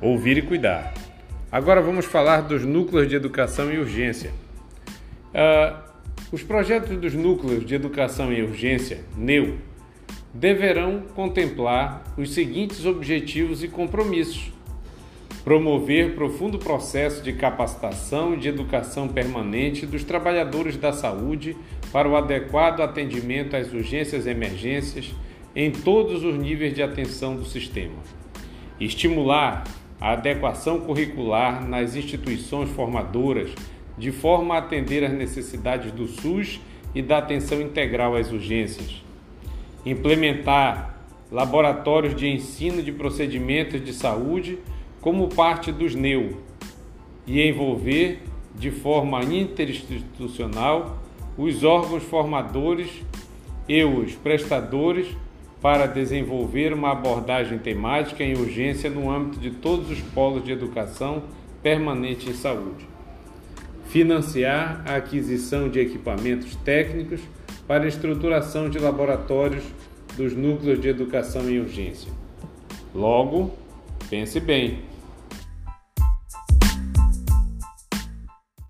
ouvir e cuidar. Agora vamos falar dos núcleos de educação e urgência. Uh, os projetos dos núcleos de educação e urgência, NEU, deverão contemplar os seguintes objetivos e compromissos: promover profundo processo de capacitação e de educação permanente dos trabalhadores da saúde para o adequado atendimento às urgências e emergências em todos os níveis de atenção do sistema. Estimular a adequação curricular nas instituições formadoras de forma a atender às necessidades do SUS e da atenção integral às urgências. Implementar laboratórios de ensino de procedimentos de saúde como parte dos NEU e envolver de forma interinstitucional os órgãos formadores e os prestadores para desenvolver uma abordagem temática em urgência no âmbito de todos os polos de educação permanente em saúde. Financiar a aquisição de equipamentos técnicos para a estruturação de laboratórios dos núcleos de educação em urgência. Logo, pense bem,